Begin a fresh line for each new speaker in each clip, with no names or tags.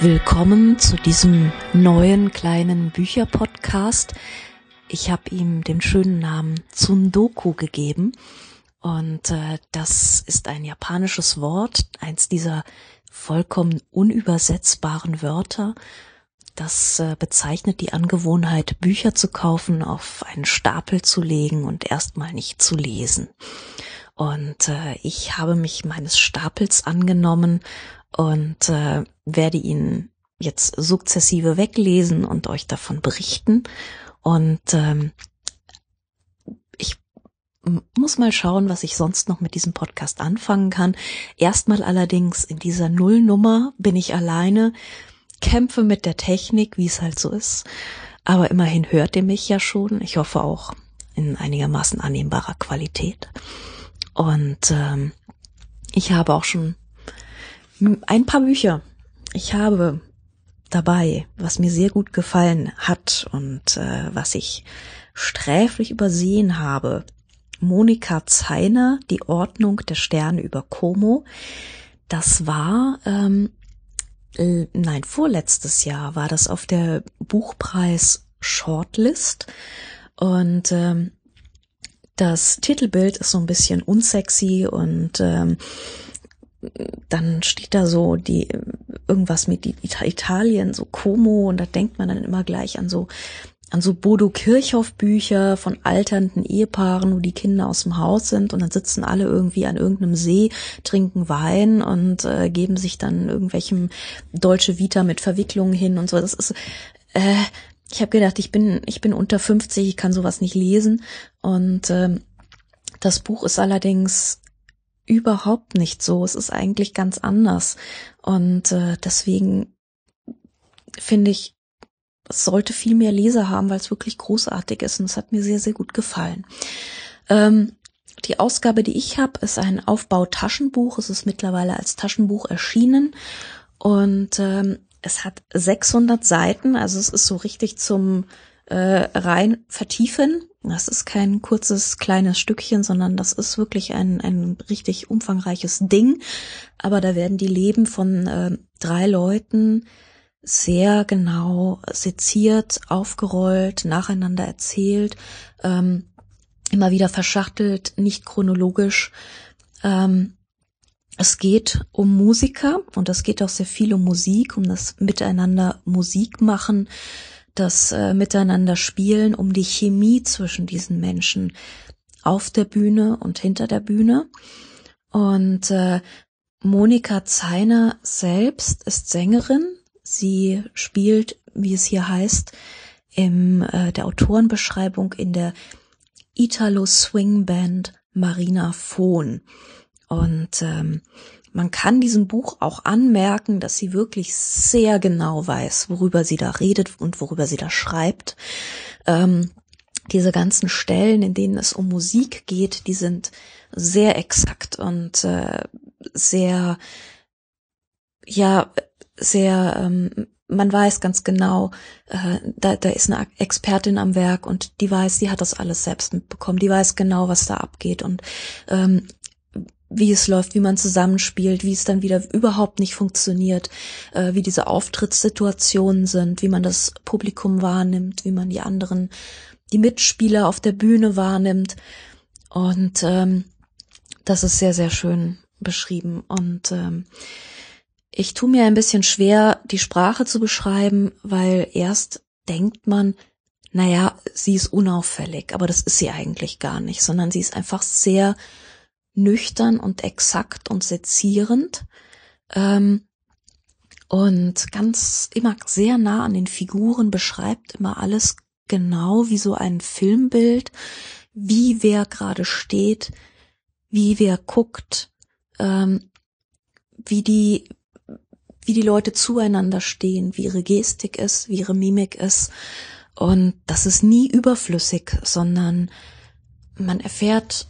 Willkommen zu diesem neuen kleinen Bücherpodcast. Ich habe ihm den schönen Namen Tsundoku gegeben und äh, das ist ein japanisches Wort, eins dieser vollkommen unübersetzbaren Wörter. Das äh, bezeichnet die Angewohnheit, Bücher zu kaufen, auf einen Stapel zu legen und erstmal nicht zu lesen. Und äh, ich habe mich meines Stapels angenommen und äh, werde ihn jetzt sukzessive weglesen und euch davon berichten. Und ähm, ich muss mal schauen, was ich sonst noch mit diesem Podcast anfangen kann. Erstmal allerdings in dieser Nullnummer bin ich alleine, kämpfe mit der Technik, wie es halt so ist. Aber immerhin hört ihr mich ja schon. Ich hoffe auch in einigermaßen annehmbarer Qualität. Und ähm, ich habe auch schon ein paar Bücher. Ich habe dabei, was mir sehr gut gefallen hat und äh, was ich sträflich übersehen habe. Monika Zeiner, Die Ordnung der Sterne über Como. Das war, ähm, äh, nein, vorletztes Jahr war das auf der Buchpreis Shortlist. Und ähm, das Titelbild ist so ein bisschen unsexy und ähm, dann steht da so die irgendwas mit Italien, so Como, und da denkt man dann immer gleich an so an so Bodo Kirchhoff Bücher von alternden Ehepaaren, wo die Kinder aus dem Haus sind und dann sitzen alle irgendwie an irgendeinem See, trinken Wein und äh, geben sich dann irgendwelchem deutsche Vita mit Verwicklungen hin und so. Das ist äh, ich habe gedacht, ich bin ich bin unter 50, ich kann sowas nicht lesen und ähm, das Buch ist allerdings überhaupt nicht so. Es ist eigentlich ganz anders. Und äh, deswegen finde ich, es sollte viel mehr Leser haben, weil es wirklich großartig ist. Und es hat mir sehr, sehr gut gefallen. Ähm, die Ausgabe, die ich habe, ist ein Aufbau-Taschenbuch. Es ist mittlerweile als Taschenbuch erschienen. Und ähm, es hat 600 Seiten. Also es ist so richtig zum äh, rein vertiefen. Das ist kein kurzes kleines Stückchen, sondern das ist wirklich ein, ein richtig umfangreiches Ding. Aber da werden die Leben von äh, drei Leuten sehr genau seziert, aufgerollt, nacheinander erzählt, ähm, immer wieder verschachtelt, nicht chronologisch. Ähm, es geht um Musiker und es geht auch sehr viel um Musik, um das Miteinander Musik machen, das äh, Miteinander spielen, um die Chemie zwischen diesen Menschen auf der Bühne und hinter der Bühne. Und äh, Monika Zeiner selbst ist Sängerin. Sie spielt, wie es hier heißt, im äh, der Autorenbeschreibung in der Italo Swing Band Marina Fohn. Und ähm, man kann diesem Buch auch anmerken, dass sie wirklich sehr genau weiß, worüber sie da redet und worüber sie da schreibt. Ähm, diese ganzen Stellen, in denen es um Musik geht, die sind sehr exakt und äh, sehr, ja, sehr, ähm, man weiß ganz genau, äh, da, da ist eine Expertin am Werk und die weiß, die hat das alles selbst mitbekommen, die weiß genau, was da abgeht und ähm, wie es läuft, wie man zusammenspielt, wie es dann wieder überhaupt nicht funktioniert, äh, wie diese Auftrittssituationen sind, wie man das Publikum wahrnimmt, wie man die anderen, die Mitspieler auf der Bühne wahrnimmt. Und ähm, das ist sehr, sehr schön beschrieben. Und ähm, ich tue mir ein bisschen schwer, die Sprache zu beschreiben, weil erst denkt man, naja, sie ist unauffällig, aber das ist sie eigentlich gar nicht, sondern sie ist einfach sehr nüchtern und exakt und sezierend ähm, und ganz immer sehr nah an den Figuren beschreibt immer alles genau wie so ein Filmbild, wie wer gerade steht, wie wer guckt, ähm, wie die wie die Leute zueinander stehen, wie ihre Gestik ist, wie ihre Mimik ist. Und das ist nie überflüssig, sondern man erfährt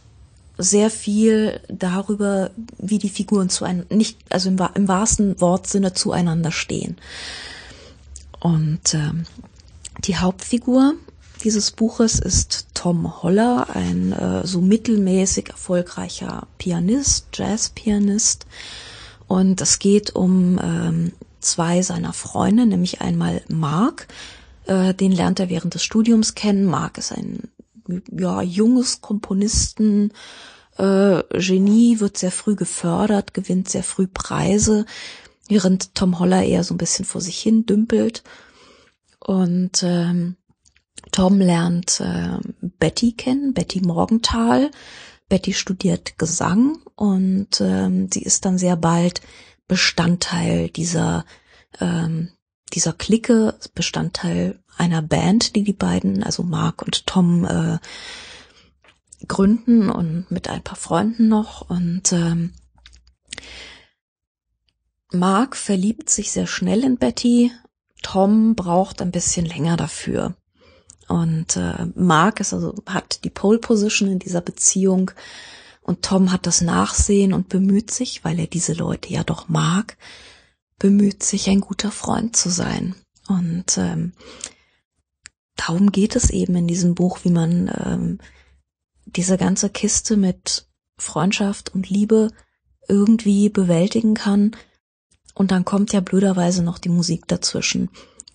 sehr viel darüber, wie die Figuren zu einem, nicht, also im, im wahrsten Wortsinne zueinander stehen. Und ähm, die Hauptfigur dieses Buches ist Tom Holler, ein äh, so mittelmäßig erfolgreicher Pianist, Jazzpianist. Und es geht um ähm, zwei seiner Freunde, nämlich einmal Mark, äh, den lernt er während des Studiums kennen. Mark ist ein ja, junges Komponisten, äh, Genie, wird sehr früh gefördert, gewinnt sehr früh Preise, während Tom Holler eher so ein bisschen vor sich hin dümpelt. Und ähm, Tom lernt äh, Betty kennen, Betty Morgenthal. Betty studiert Gesang und ähm, sie ist dann sehr bald Bestandteil dieser ähm, dieser Clique, Bestandteil einer Band, die die beiden, also Mark und Tom, äh, gründen und mit ein paar Freunden noch. Und ähm, Mark verliebt sich sehr schnell in Betty. Tom braucht ein bisschen länger dafür. Und äh, Mark ist also, hat die Pole Position in dieser Beziehung und Tom hat das Nachsehen und bemüht sich, weil er diese Leute ja doch mag, bemüht sich, ein guter Freund zu sein. Und ähm, darum geht es eben in diesem Buch, wie man ähm, diese ganze Kiste mit Freundschaft und Liebe irgendwie bewältigen kann. Und dann kommt ja blöderweise noch die Musik dazwischen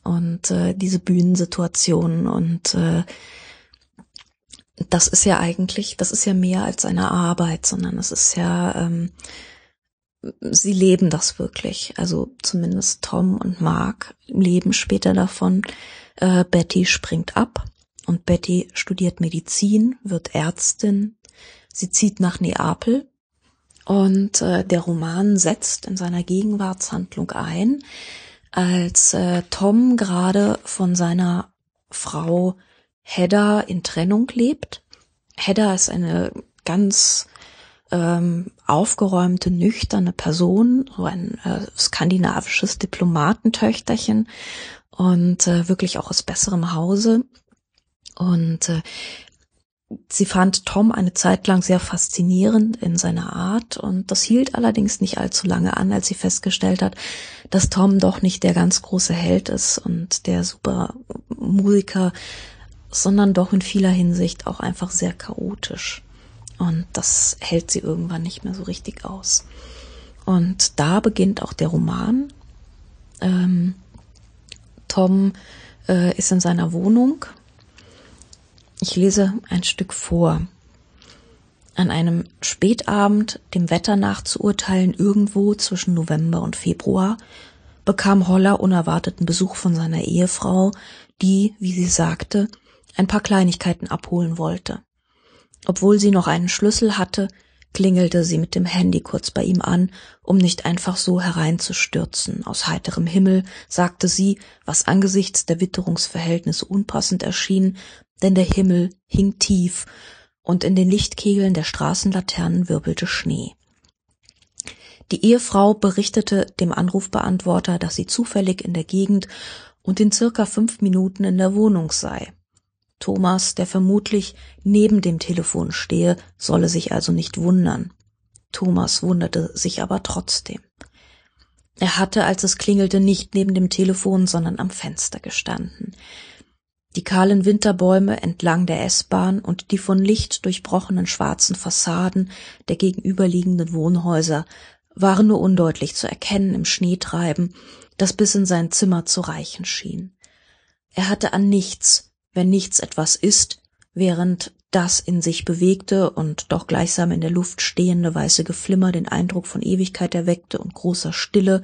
und äh, diese Bühnensituationen und äh, das ist ja eigentlich, das ist ja mehr als eine Arbeit, sondern es ist ja, ähm, sie leben das wirklich. Also zumindest Tom und Mark leben später davon. Äh, Betty springt ab und Betty studiert Medizin, wird Ärztin. Sie zieht nach Neapel und äh, der Roman setzt in seiner Gegenwartshandlung ein, als äh, Tom gerade von seiner Frau Hedda in Trennung lebt. Hedda ist eine ganz ähm, aufgeräumte, nüchterne Person, so ein äh, skandinavisches Diplomatentöchterchen und äh, wirklich auch aus besserem Hause. Und äh, sie fand Tom eine Zeit lang sehr faszinierend in seiner Art und das hielt allerdings nicht allzu lange an, als sie festgestellt hat, dass Tom doch nicht der ganz große Held ist und der super Musiker, sondern doch in vieler Hinsicht auch einfach sehr chaotisch. Und das hält sie irgendwann nicht mehr so richtig aus. Und da beginnt auch der Roman. Ähm, Tom äh, ist in seiner Wohnung. Ich lese ein Stück vor. An einem Spätabend, dem Wetter nachzuurteilen, irgendwo zwischen November und Februar, bekam Holler unerwarteten Besuch von seiner Ehefrau, die, wie sie sagte, ein paar Kleinigkeiten abholen wollte. Obwohl sie noch einen Schlüssel hatte, klingelte sie mit dem Handy kurz bei ihm an, um nicht einfach so hereinzustürzen. Aus heiterem Himmel sagte sie, was angesichts der Witterungsverhältnisse unpassend erschien, denn der Himmel hing tief und in den Lichtkegeln der Straßenlaternen wirbelte Schnee. Die Ehefrau berichtete dem Anrufbeantworter, dass sie zufällig in der Gegend und in circa fünf Minuten in der Wohnung sei. Thomas, der vermutlich neben dem Telefon stehe, solle sich also nicht wundern. Thomas wunderte sich aber trotzdem. Er hatte, als es klingelte, nicht neben dem Telefon, sondern am Fenster gestanden. Die kahlen Winterbäume entlang der S-Bahn und die von Licht durchbrochenen schwarzen Fassaden der gegenüberliegenden Wohnhäuser waren nur undeutlich zu erkennen im Schneetreiben, das bis in sein Zimmer zu reichen schien. Er hatte an nichts, wenn nichts etwas ist, während das in sich bewegte und doch gleichsam in der Luft stehende weiße Geflimmer den Eindruck von Ewigkeit erweckte und großer Stille,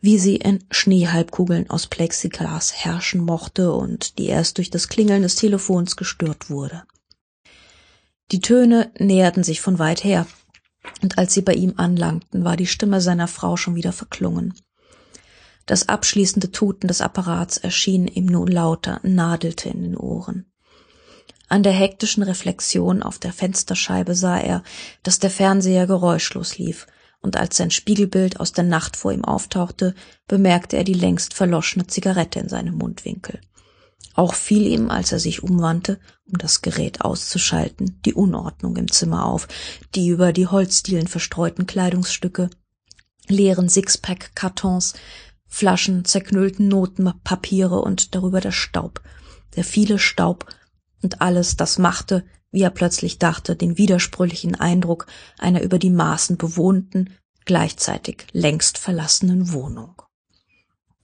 wie sie in Schneehalbkugeln aus Plexiglas herrschen mochte und die erst durch das Klingeln des Telefons gestört wurde. Die Töne näherten sich von weit her, und als sie bei ihm anlangten, war die Stimme seiner Frau schon wieder verklungen. Das abschließende Tuten des Apparats erschien ihm nun lauter, nadelte in den Ohren. An der hektischen Reflexion auf der Fensterscheibe sah er, dass der Fernseher geräuschlos lief, und als sein Spiegelbild aus der Nacht vor ihm auftauchte, bemerkte er die längst verloschene Zigarette in seinem Mundwinkel. Auch fiel ihm, als er sich umwandte, um das Gerät auszuschalten, die Unordnung im Zimmer auf, die über die Holzdielen verstreuten Kleidungsstücke, leeren Sixpack-Kartons, Flaschen, zerknüllten Notenpapiere und darüber der Staub, der viele Staub und alles, das machte, wie er plötzlich dachte, den widersprüchlichen Eindruck einer über die Maßen bewohnten, gleichzeitig längst verlassenen Wohnung.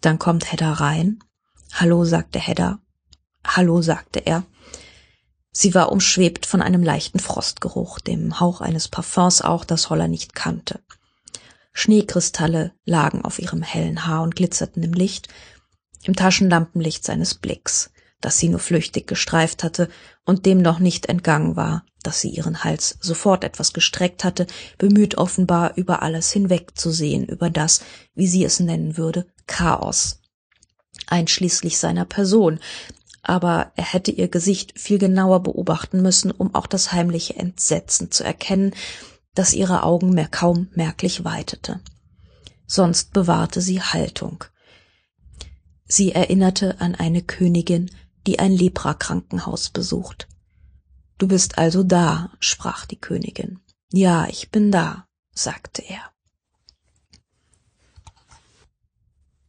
Dann kommt Hedda rein. Hallo, sagte Hedda. Hallo, sagte er. Sie war umschwebt von einem leichten Frostgeruch, dem Hauch eines Parfums auch, das Holler nicht kannte. Schneekristalle lagen auf ihrem hellen Haar und glitzerten im Licht, im Taschenlampenlicht seines Blicks, das sie nur flüchtig gestreift hatte und dem noch nicht entgangen war, dass sie ihren Hals sofort etwas gestreckt hatte, bemüht offenbar über alles hinwegzusehen, über das, wie sie es nennen würde, Chaos, einschließlich seiner Person, aber er hätte ihr Gesicht viel genauer beobachten müssen, um auch das heimliche Entsetzen zu erkennen, das ihre Augen mehr kaum merklich weitete. Sonst bewahrte sie Haltung. Sie erinnerte an eine Königin, die ein Leprakrankenhaus besucht. Du bist also da, sprach die Königin. Ja, ich bin da, sagte er.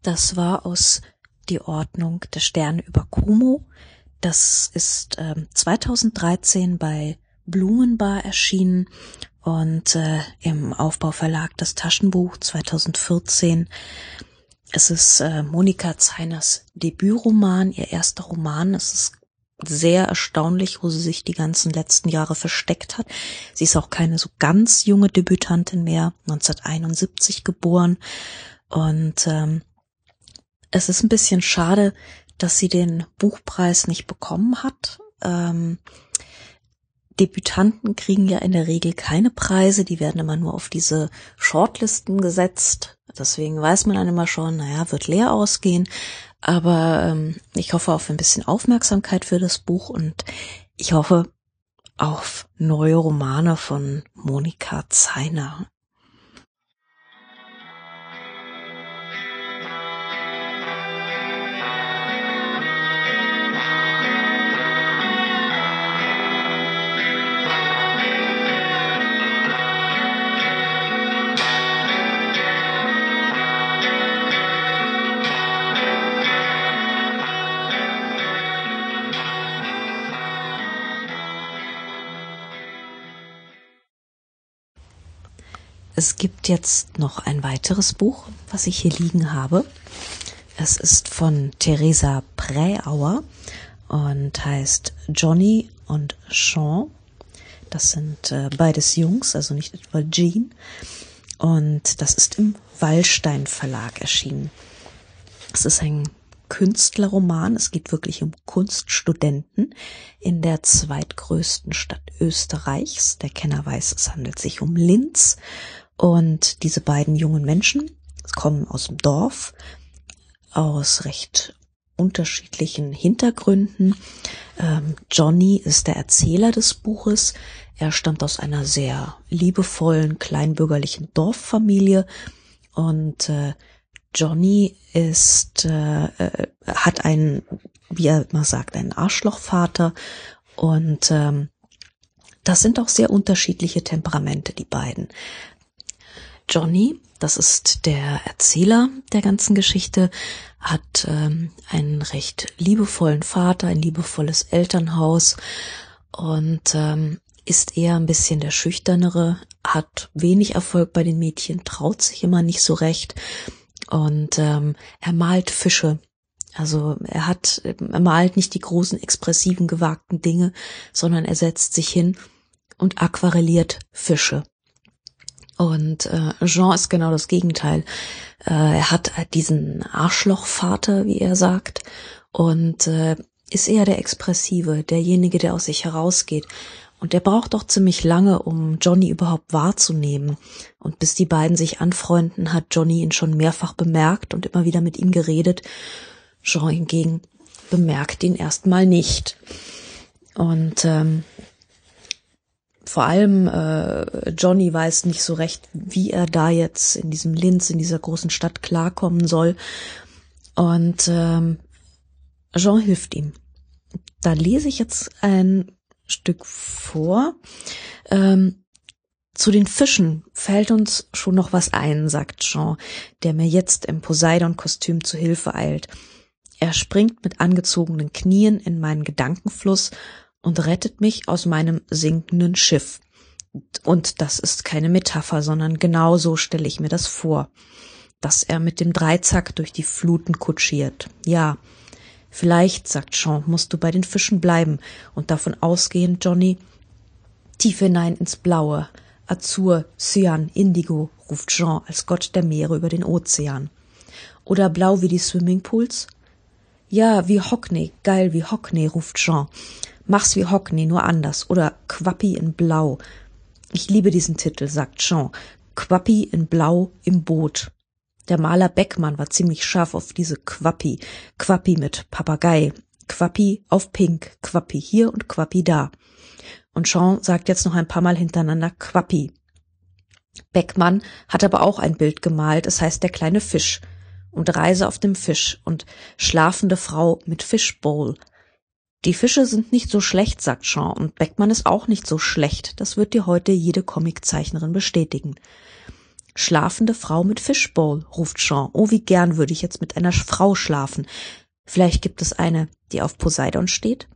Das war aus die Ordnung der Sterne über Kumo. Das ist äh, 2013 bei Blumenbar erschienen und äh, im Aufbauverlag das Taschenbuch 2014. Es ist äh, Monika Zeiners Debütroman, ihr erster Roman. Es ist sehr erstaunlich, wo sie sich die ganzen letzten Jahre versteckt hat. Sie ist auch keine so ganz junge Debütantin mehr, 1971 geboren und ähm, es ist ein bisschen schade, dass sie den Buchpreis nicht bekommen hat. Ähm, Debütanten kriegen ja in der Regel keine Preise, die werden immer nur auf diese Shortlisten gesetzt. Deswegen weiß man dann immer schon, naja, wird leer ausgehen. Aber ähm, ich hoffe auf ein bisschen Aufmerksamkeit für das Buch und ich hoffe auf neue Romane von Monika Zeiner. Es gibt jetzt noch ein weiteres Buch, was ich hier liegen habe. Es ist von Theresa Präauer und heißt Johnny und Sean. Das sind äh, beides Jungs, also nicht etwa Jean. Und das ist im Wallstein Verlag erschienen. Es ist ein Künstlerroman. Es geht wirklich um Kunststudenten in der zweitgrößten Stadt Österreichs. Der Kenner weiß, es handelt sich um Linz. Und diese beiden jungen Menschen kommen aus dem Dorf, aus recht unterschiedlichen Hintergründen. Ähm, Johnny ist der Erzähler des Buches. Er stammt aus einer sehr liebevollen, kleinbürgerlichen Dorffamilie und äh, Johnny ist, äh, äh, hat einen, wie er mal sagt, einen Arschlochvater und ähm, das sind auch sehr unterschiedliche Temperamente, die beiden. Johnny, das ist der Erzähler der ganzen Geschichte, hat ähm, einen recht liebevollen Vater, ein liebevolles Elternhaus und ähm, ist eher ein bisschen der schüchternere, hat wenig Erfolg bei den Mädchen, traut sich immer nicht so recht und ähm, er malt Fische. Also er hat, er malt nicht die großen, expressiven, gewagten Dinge, sondern er setzt sich hin und aquarelliert Fische. Und äh, Jean ist genau das Gegenteil. Äh, er hat diesen Arschlochvater, wie er sagt, und äh, ist eher der Expressive, derjenige, der aus sich herausgeht. Und der braucht doch ziemlich lange, um Johnny überhaupt wahrzunehmen. Und bis die beiden sich anfreunden, hat Johnny ihn schon mehrfach bemerkt und immer wieder mit ihm geredet. Jean hingegen bemerkt ihn erstmal nicht. Und ähm, vor allem äh, Johnny weiß nicht so recht, wie er da jetzt in diesem Linz, in dieser großen Stadt klarkommen soll. Und ähm, Jean hilft ihm. Da lese ich jetzt ein Stück vor. Ähm, zu den Fischen fällt uns schon noch was ein, sagt Jean, der mir jetzt im Poseidon-Kostüm zu Hilfe eilt. Er springt mit angezogenen Knien in meinen Gedankenfluss und rettet mich aus meinem sinkenden Schiff. Und das ist keine Metapher, sondern genau so stelle ich mir das vor. dass er mit dem Dreizack durch die Fluten kutschiert. Ja, vielleicht, sagt Jean, musst du bei den Fischen bleiben und davon ausgehen, Johnny, tief hinein ins Blaue. Azur, Cyan, Indigo, ruft Jean als Gott der Meere über den Ozean. Oder blau wie die Swimmingpools? Ja, wie Hockney, geil wie Hockney, ruft Jean. Mach's wie Hockney, nur anders. Oder Quappi in Blau. Ich liebe diesen Titel, sagt Jean. Quappi in Blau im Boot. Der Maler Beckmann war ziemlich scharf auf diese Quappi. Quappi mit Papagei. Quappi auf Pink. Quappi hier und Quappi da. Und Jean sagt jetzt noch ein paar Mal hintereinander Quappi. Beckmann hat aber auch ein Bild gemalt, es heißt der kleine Fisch und Reise auf dem Fisch und schlafende Frau mit Fishbowl. Die Fische sind nicht so schlecht, sagt Jean, und Beckmann ist auch nicht so schlecht. Das wird dir heute jede Comiczeichnerin bestätigen. Schlafende Frau mit Fishbowl, ruft Jean. Oh, wie gern würde ich jetzt mit einer Frau schlafen. Vielleicht gibt es eine, die auf Poseidon steht?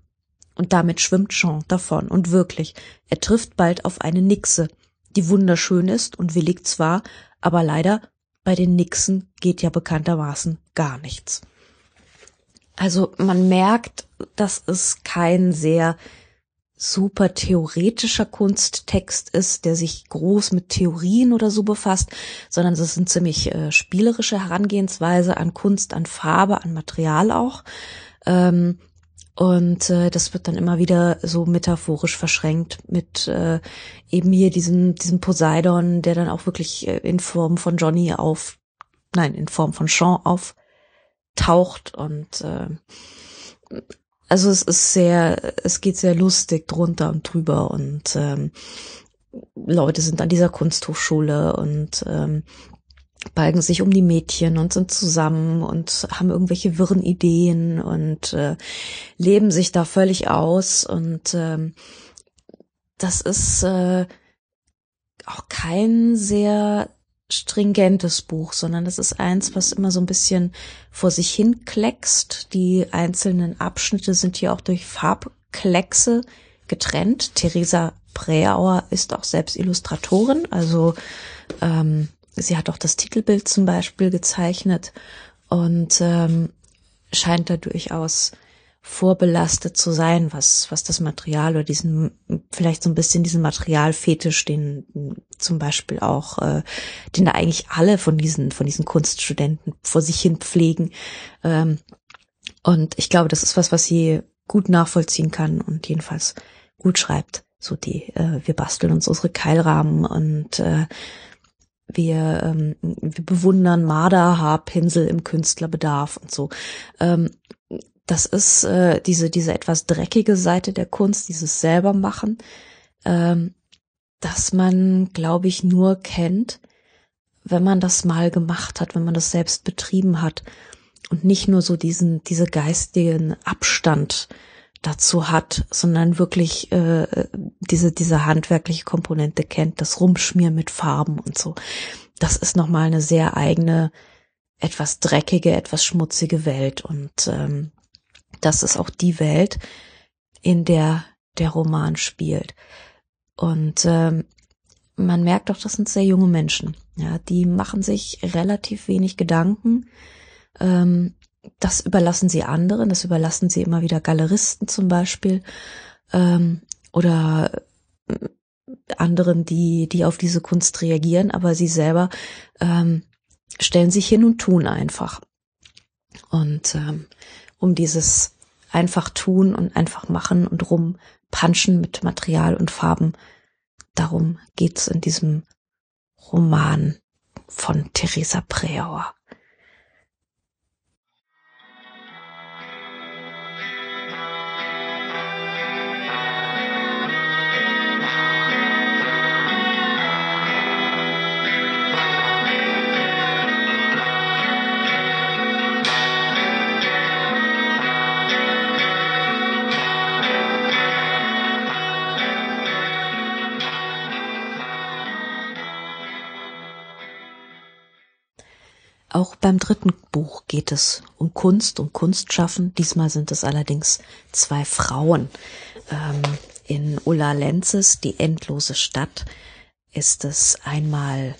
Und damit schwimmt Jean davon. Und wirklich, er trifft bald auf eine Nixe, die wunderschön ist und willig zwar, aber leider bei den Nixen geht ja bekanntermaßen gar nichts. Also man merkt, dass es kein sehr super theoretischer Kunsttext ist, der sich groß mit Theorien oder so befasst, sondern es ist eine ziemlich äh, spielerische Herangehensweise an Kunst, an Farbe, an Material auch. Ähm, und äh, das wird dann immer wieder so metaphorisch verschränkt mit äh, eben hier diesem, diesem Poseidon, der dann auch wirklich äh, in Form von Johnny auf, nein, in Form von Sean auftaucht und äh, also es ist sehr, es geht sehr lustig drunter und drüber und ähm, Leute sind an dieser Kunsthochschule und ähm, balgen sich um die Mädchen und sind zusammen und haben irgendwelche wirren Ideen und äh, leben sich da völlig aus und ähm, das ist äh, auch kein sehr stringentes Buch, sondern das ist eins, was immer so ein bisschen vor sich hin kleckst. Die einzelnen Abschnitte sind hier auch durch Farbkleckse getrennt. Theresa Präauer ist auch selbst Illustratorin, also ähm, sie hat auch das Titelbild zum Beispiel gezeichnet und ähm, scheint da durchaus vorbelastet zu sein, was, was das Material oder diesen, vielleicht so ein bisschen diesen Materialfetisch, den zum Beispiel auch, äh, den da eigentlich alle von diesen, von diesen Kunststudenten vor sich hin pflegen. Ähm, und ich glaube, das ist was, was sie gut nachvollziehen kann und jedenfalls gut schreibt. So die, äh, wir basteln uns unsere Keilrahmen und äh, wir, ähm, wir bewundern Marderhaarpinsel im Künstlerbedarf und so. Ähm, das ist äh, diese, diese etwas dreckige Seite der Kunst, dieses selbermachen, ähm, dass man, glaube ich, nur kennt, wenn man das mal gemacht hat, wenn man das selbst betrieben hat und nicht nur so diesen, diese geistigen Abstand dazu hat, sondern wirklich äh, diese, diese handwerkliche Komponente kennt, das Rumschmieren mit Farben und so. Das ist nochmal eine sehr eigene, etwas dreckige, etwas schmutzige Welt und ähm, das ist auch die Welt, in der der Roman spielt. Und ähm, man merkt auch, das sind sehr junge Menschen. Ja, die machen sich relativ wenig Gedanken. Ähm, das überlassen sie anderen, das überlassen sie immer wieder Galeristen zum Beispiel ähm, oder äh, anderen, die, die auf diese Kunst reagieren, aber sie selber ähm, stellen sich hin und tun einfach. Und ähm, um dieses einfach tun und einfach machen und rumpanschen mit Material und Farben. Darum geht's in diesem Roman von Theresa Preauer. Auch beim dritten Buch geht es um Kunst, um Kunstschaffen. Diesmal sind es allerdings zwei Frauen. Ähm, in Ulla Lenzes Die endlose Stadt ist es einmal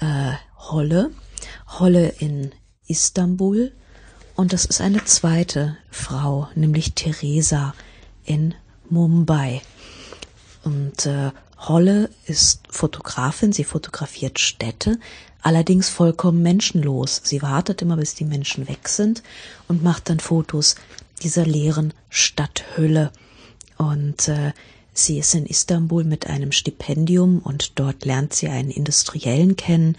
äh, Holle. Holle in Istanbul und das ist eine zweite Frau, nämlich Theresa in Mumbai. Und äh, Holle ist Fotografin, sie fotografiert Städte, allerdings vollkommen menschenlos. Sie wartet immer, bis die Menschen weg sind und macht dann Fotos dieser leeren Stadthülle. Und äh, sie ist in Istanbul mit einem Stipendium und dort lernt sie einen Industriellen kennen.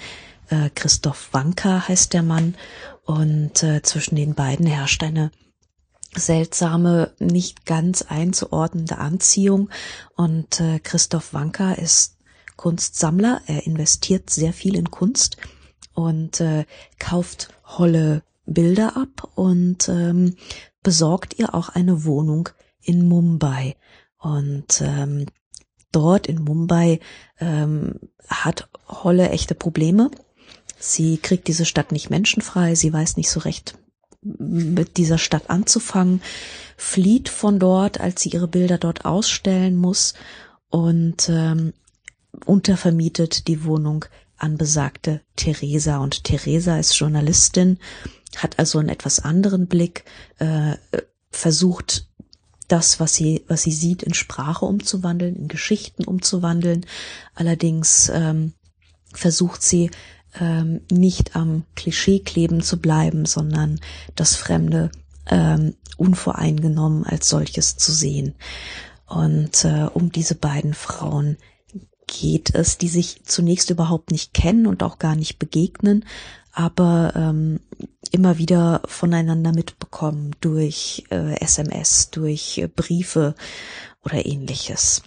Äh, Christoph Wanka heißt der Mann. Und äh, zwischen den beiden herrscht eine seltsame, nicht ganz einzuordnende Anziehung. Und äh, Christoph Wanka ist Kunstsammler. Er investiert sehr viel in Kunst und äh, kauft Holle Bilder ab und ähm, besorgt ihr auch eine Wohnung in Mumbai. Und ähm, dort in Mumbai ähm, hat Holle echte Probleme. Sie kriegt diese Stadt nicht menschenfrei, sie weiß nicht so recht, mit dieser Stadt anzufangen, flieht von dort, als sie ihre Bilder dort ausstellen muss und ähm, untervermietet die Wohnung an besagte Theresa. Und Theresa ist Journalistin, hat also einen etwas anderen Blick, äh, versucht das, was sie, was sie sieht, in Sprache umzuwandeln, in Geschichten umzuwandeln. Allerdings ähm, versucht sie ähm, nicht am Klischee kleben zu bleiben, sondern das Fremde ähm, unvoreingenommen als solches zu sehen. Und äh, um diese beiden Frauen geht es, die sich zunächst überhaupt nicht kennen und auch gar nicht begegnen, aber ähm, immer wieder voneinander mitbekommen durch äh, SMS, durch äh, Briefe oder ähnliches.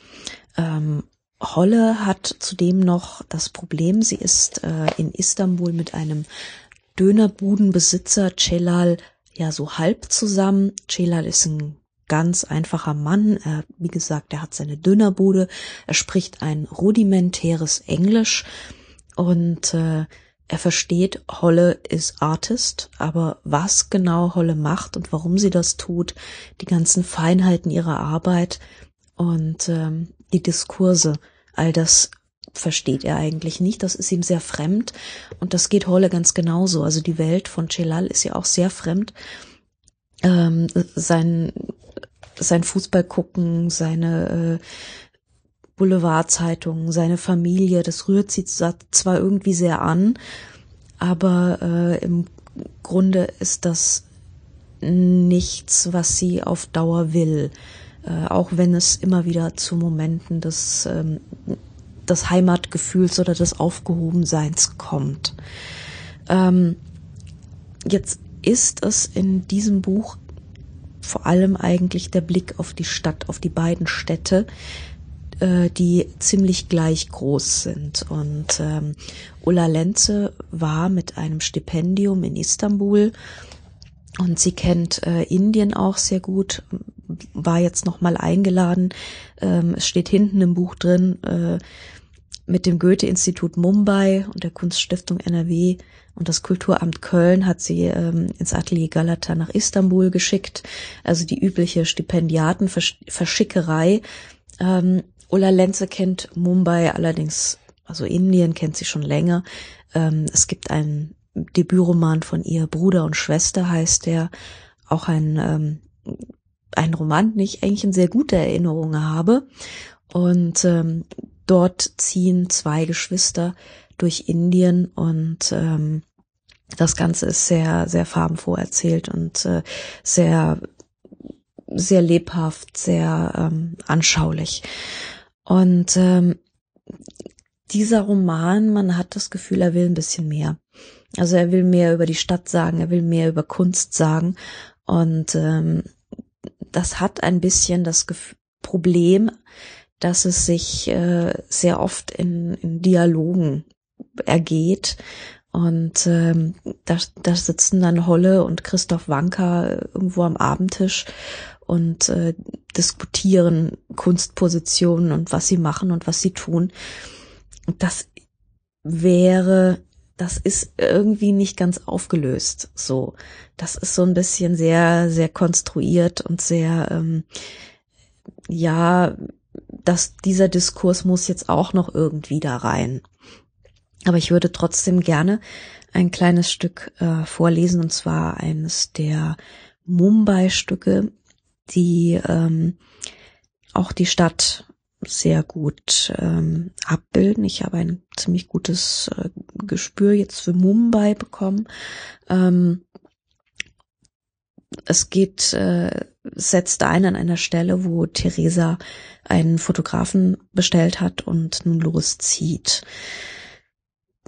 Ähm, Holle hat zudem noch das Problem, sie ist äh, in Istanbul mit einem Dönerbudenbesitzer Celal ja so halb zusammen. Celal ist ein ganz einfacher Mann. Er, wie gesagt, er hat seine Dönerbude. Er spricht ein rudimentäres Englisch und äh, er versteht, Holle ist Artist, aber was genau Holle macht und warum sie das tut, die ganzen Feinheiten ihrer Arbeit und ähm, die Diskurse, all das versteht er eigentlich nicht. Das ist ihm sehr fremd und das geht Holle ganz genauso. Also die Welt von Celal ist ja auch sehr fremd. Ähm, sein sein Fußball gucken, seine äh, Boulevardzeitungen, seine Familie, das rührt sie zwar irgendwie sehr an, aber äh, im Grunde ist das nichts, was sie auf Dauer will, äh, auch wenn es immer wieder zu Momenten des, ähm, des Heimatgefühls oder des Aufgehobenseins kommt. Ähm, jetzt ist es in diesem Buch vor allem eigentlich der Blick auf die Stadt, auf die beiden Städte, äh, die ziemlich gleich groß sind. Und ähm, Ulla Lenze war mit einem Stipendium in Istanbul und sie kennt äh, Indien auch sehr gut, war jetzt nochmal eingeladen. Ähm, es steht hinten im Buch drin, äh, mit dem Goethe-Institut Mumbai und der Kunststiftung NRW und das Kulturamt Köln hat sie ähm, ins Atelier Galata nach Istanbul geschickt. Also die übliche Stipendiatenverschickerei. Ähm, Ulla Lenze kennt Mumbai allerdings, also Indien kennt sie schon länger. Ähm, es gibt einen Debütroman von ihr, Bruder und Schwester heißt der, auch ein, ähm, ein Roman, den ich eigentlich in sehr gute Erinnerungen habe. Und ähm, dort ziehen zwei Geschwister durch Indien und ähm, das Ganze ist sehr, sehr farbenfroh erzählt und äh, sehr, sehr lebhaft, sehr ähm, anschaulich. Und ähm, dieser Roman, man hat das Gefühl, er will ein bisschen mehr. Also er will mehr über die Stadt sagen, er will mehr über Kunst sagen. Und ähm, das hat ein bisschen das Gef Problem, dass es sich äh, sehr oft in, in Dialogen ergeht. Und ähm, da, da sitzen dann Holle und Christoph Wanka irgendwo am Abendtisch und äh, diskutieren Kunstpositionen und was sie machen und was sie tun. Das wäre, das ist irgendwie nicht ganz aufgelöst. So, das ist so ein bisschen sehr, sehr konstruiert und sehr, ähm, ja, dass dieser Diskurs muss jetzt auch noch irgendwie da rein. Aber ich würde trotzdem gerne ein kleines Stück äh, vorlesen, und zwar eines der Mumbai-Stücke, die ähm, auch die Stadt sehr gut ähm, abbilden. Ich habe ein ziemlich gutes äh, Gespür jetzt für Mumbai bekommen. Ähm, es geht, äh, setzt ein an einer Stelle, wo Theresa einen Fotografen bestellt hat und nun loszieht.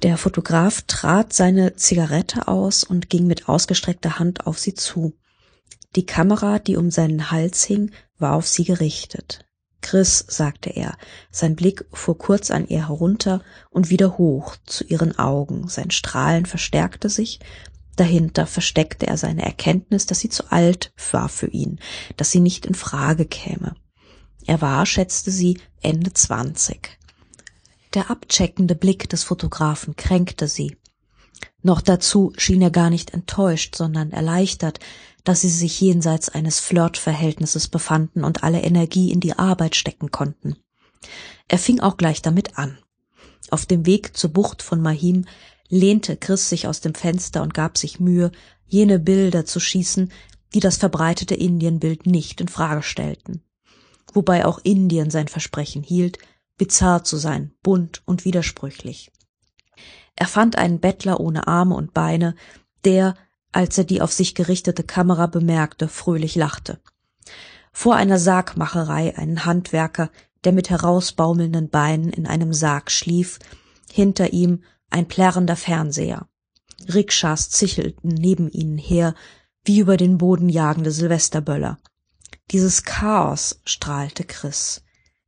Der Fotograf trat seine Zigarette aus und ging mit ausgestreckter Hand auf sie zu. Die Kamera, die um seinen Hals hing, war auf sie gerichtet. Chris, sagte er, sein Blick fuhr kurz an ihr herunter und wieder hoch zu ihren Augen, sein Strahlen verstärkte sich, dahinter versteckte er seine Erkenntnis, dass sie zu alt war für ihn, dass sie nicht in Frage käme. Er war, schätzte sie, Ende zwanzig. Der abcheckende Blick des Fotografen kränkte sie. Noch dazu schien er gar nicht enttäuscht, sondern erleichtert, dass sie sich jenseits eines Flirtverhältnisses befanden und alle Energie in die Arbeit stecken konnten. Er fing auch gleich damit an. Auf dem Weg zur Bucht von Mahim lehnte Chris sich aus dem Fenster und gab sich Mühe, jene Bilder zu schießen, die das verbreitete Indienbild nicht in Frage stellten. Wobei auch Indien sein Versprechen hielt, bizarr zu sein, bunt und widersprüchlich. Er fand einen Bettler ohne Arme und Beine, der, als er die auf sich gerichtete Kamera bemerkte, fröhlich lachte. Vor einer Sargmacherei einen Handwerker, der mit herausbaumelnden Beinen in einem Sarg schlief, hinter ihm ein plärrender Fernseher. Rikschas zichelten neben ihnen her, wie über den Boden jagende Silvesterböller. Dieses Chaos, strahlte Chris.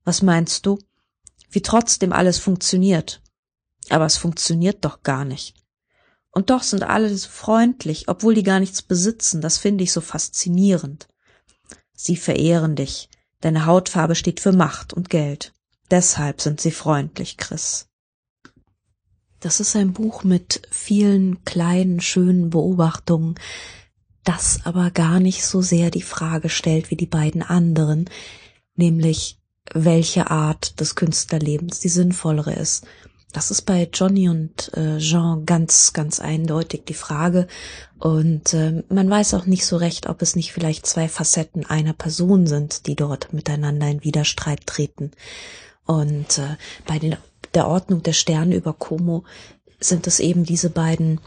Was meinst du? wie trotzdem alles funktioniert. Aber es funktioniert doch gar nicht. Und doch sind alle so freundlich, obwohl die gar nichts besitzen, das finde ich so faszinierend. Sie verehren dich, deine Hautfarbe steht für Macht und Geld. Deshalb sind sie freundlich, Chris. Das ist ein Buch mit vielen kleinen, schönen Beobachtungen, das aber gar nicht so sehr die Frage stellt wie die beiden anderen, nämlich welche Art des Künstlerlebens die sinnvollere ist. Das ist bei Johnny und äh, Jean ganz, ganz eindeutig die Frage. Und äh, man weiß auch nicht so recht, ob es nicht vielleicht zwei Facetten einer Person sind, die dort miteinander in Widerstreit treten. Und äh, bei den, der Ordnung der Sterne über Como sind es eben diese beiden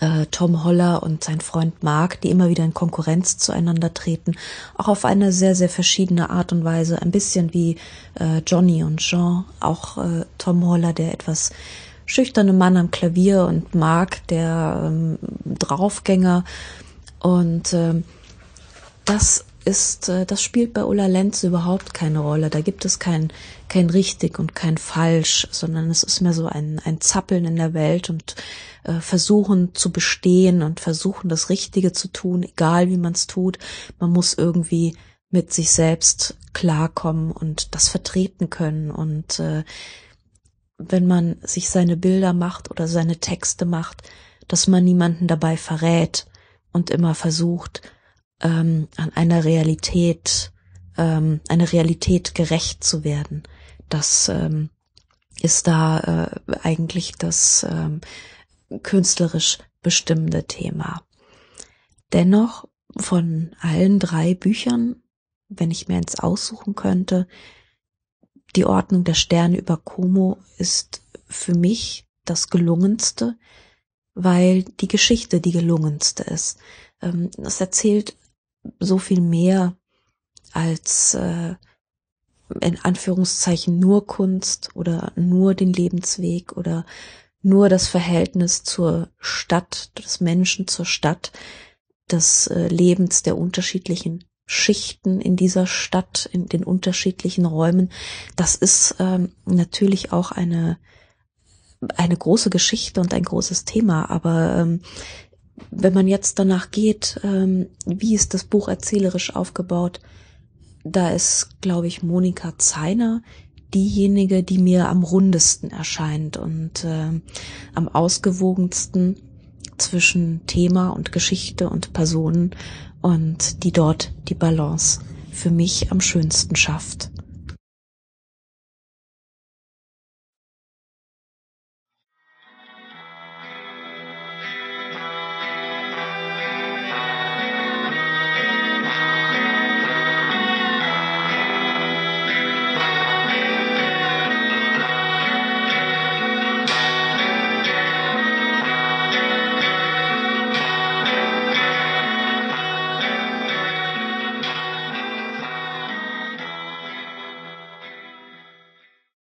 äh, Tom Holler und sein Freund Mark, die immer wieder in Konkurrenz zueinander treten, auch auf eine sehr, sehr verschiedene Art und Weise, ein bisschen wie äh, Johnny und Jean, auch äh, Tom Holler, der etwas schüchterne Mann am Klavier und Mark, der ähm, Draufgänger. Und ähm, das ist, äh, das spielt bei Ulla Lenz überhaupt keine Rolle. Da gibt es kein, kein richtig und kein falsch, sondern es ist mehr so ein, ein Zappeln in der Welt und äh, versuchen zu bestehen und versuchen das Richtige zu tun, egal wie man es tut. Man muss irgendwie mit sich selbst klarkommen und das vertreten können und äh, wenn man sich seine Bilder macht oder seine Texte macht, dass man niemanden dabei verrät und immer versucht, ähm, an einer Realität, ähm, einer Realität gerecht zu werden. Das ähm, ist da äh, eigentlich das ähm, künstlerisch bestimmende Thema. Dennoch von allen drei Büchern, wenn ich mir eins aussuchen könnte, die Ordnung der Sterne über Como ist für mich das gelungenste, weil die Geschichte die gelungenste ist. Ähm, es erzählt so viel mehr als äh, in Anführungszeichen nur Kunst oder nur den Lebensweg oder nur das Verhältnis zur Stadt, des Menschen zur Stadt, des äh, Lebens der unterschiedlichen Schichten in dieser Stadt, in den unterschiedlichen Räumen. Das ist ähm, natürlich auch eine eine große Geschichte und ein großes Thema, aber ähm, wenn man jetzt danach geht, ähm, wie ist das Buch erzählerisch aufgebaut, da ist, glaube ich, Monika Zeiner diejenige, die mir am rundesten erscheint und äh, am ausgewogensten zwischen Thema und Geschichte und Personen und die dort die Balance für mich am schönsten schafft.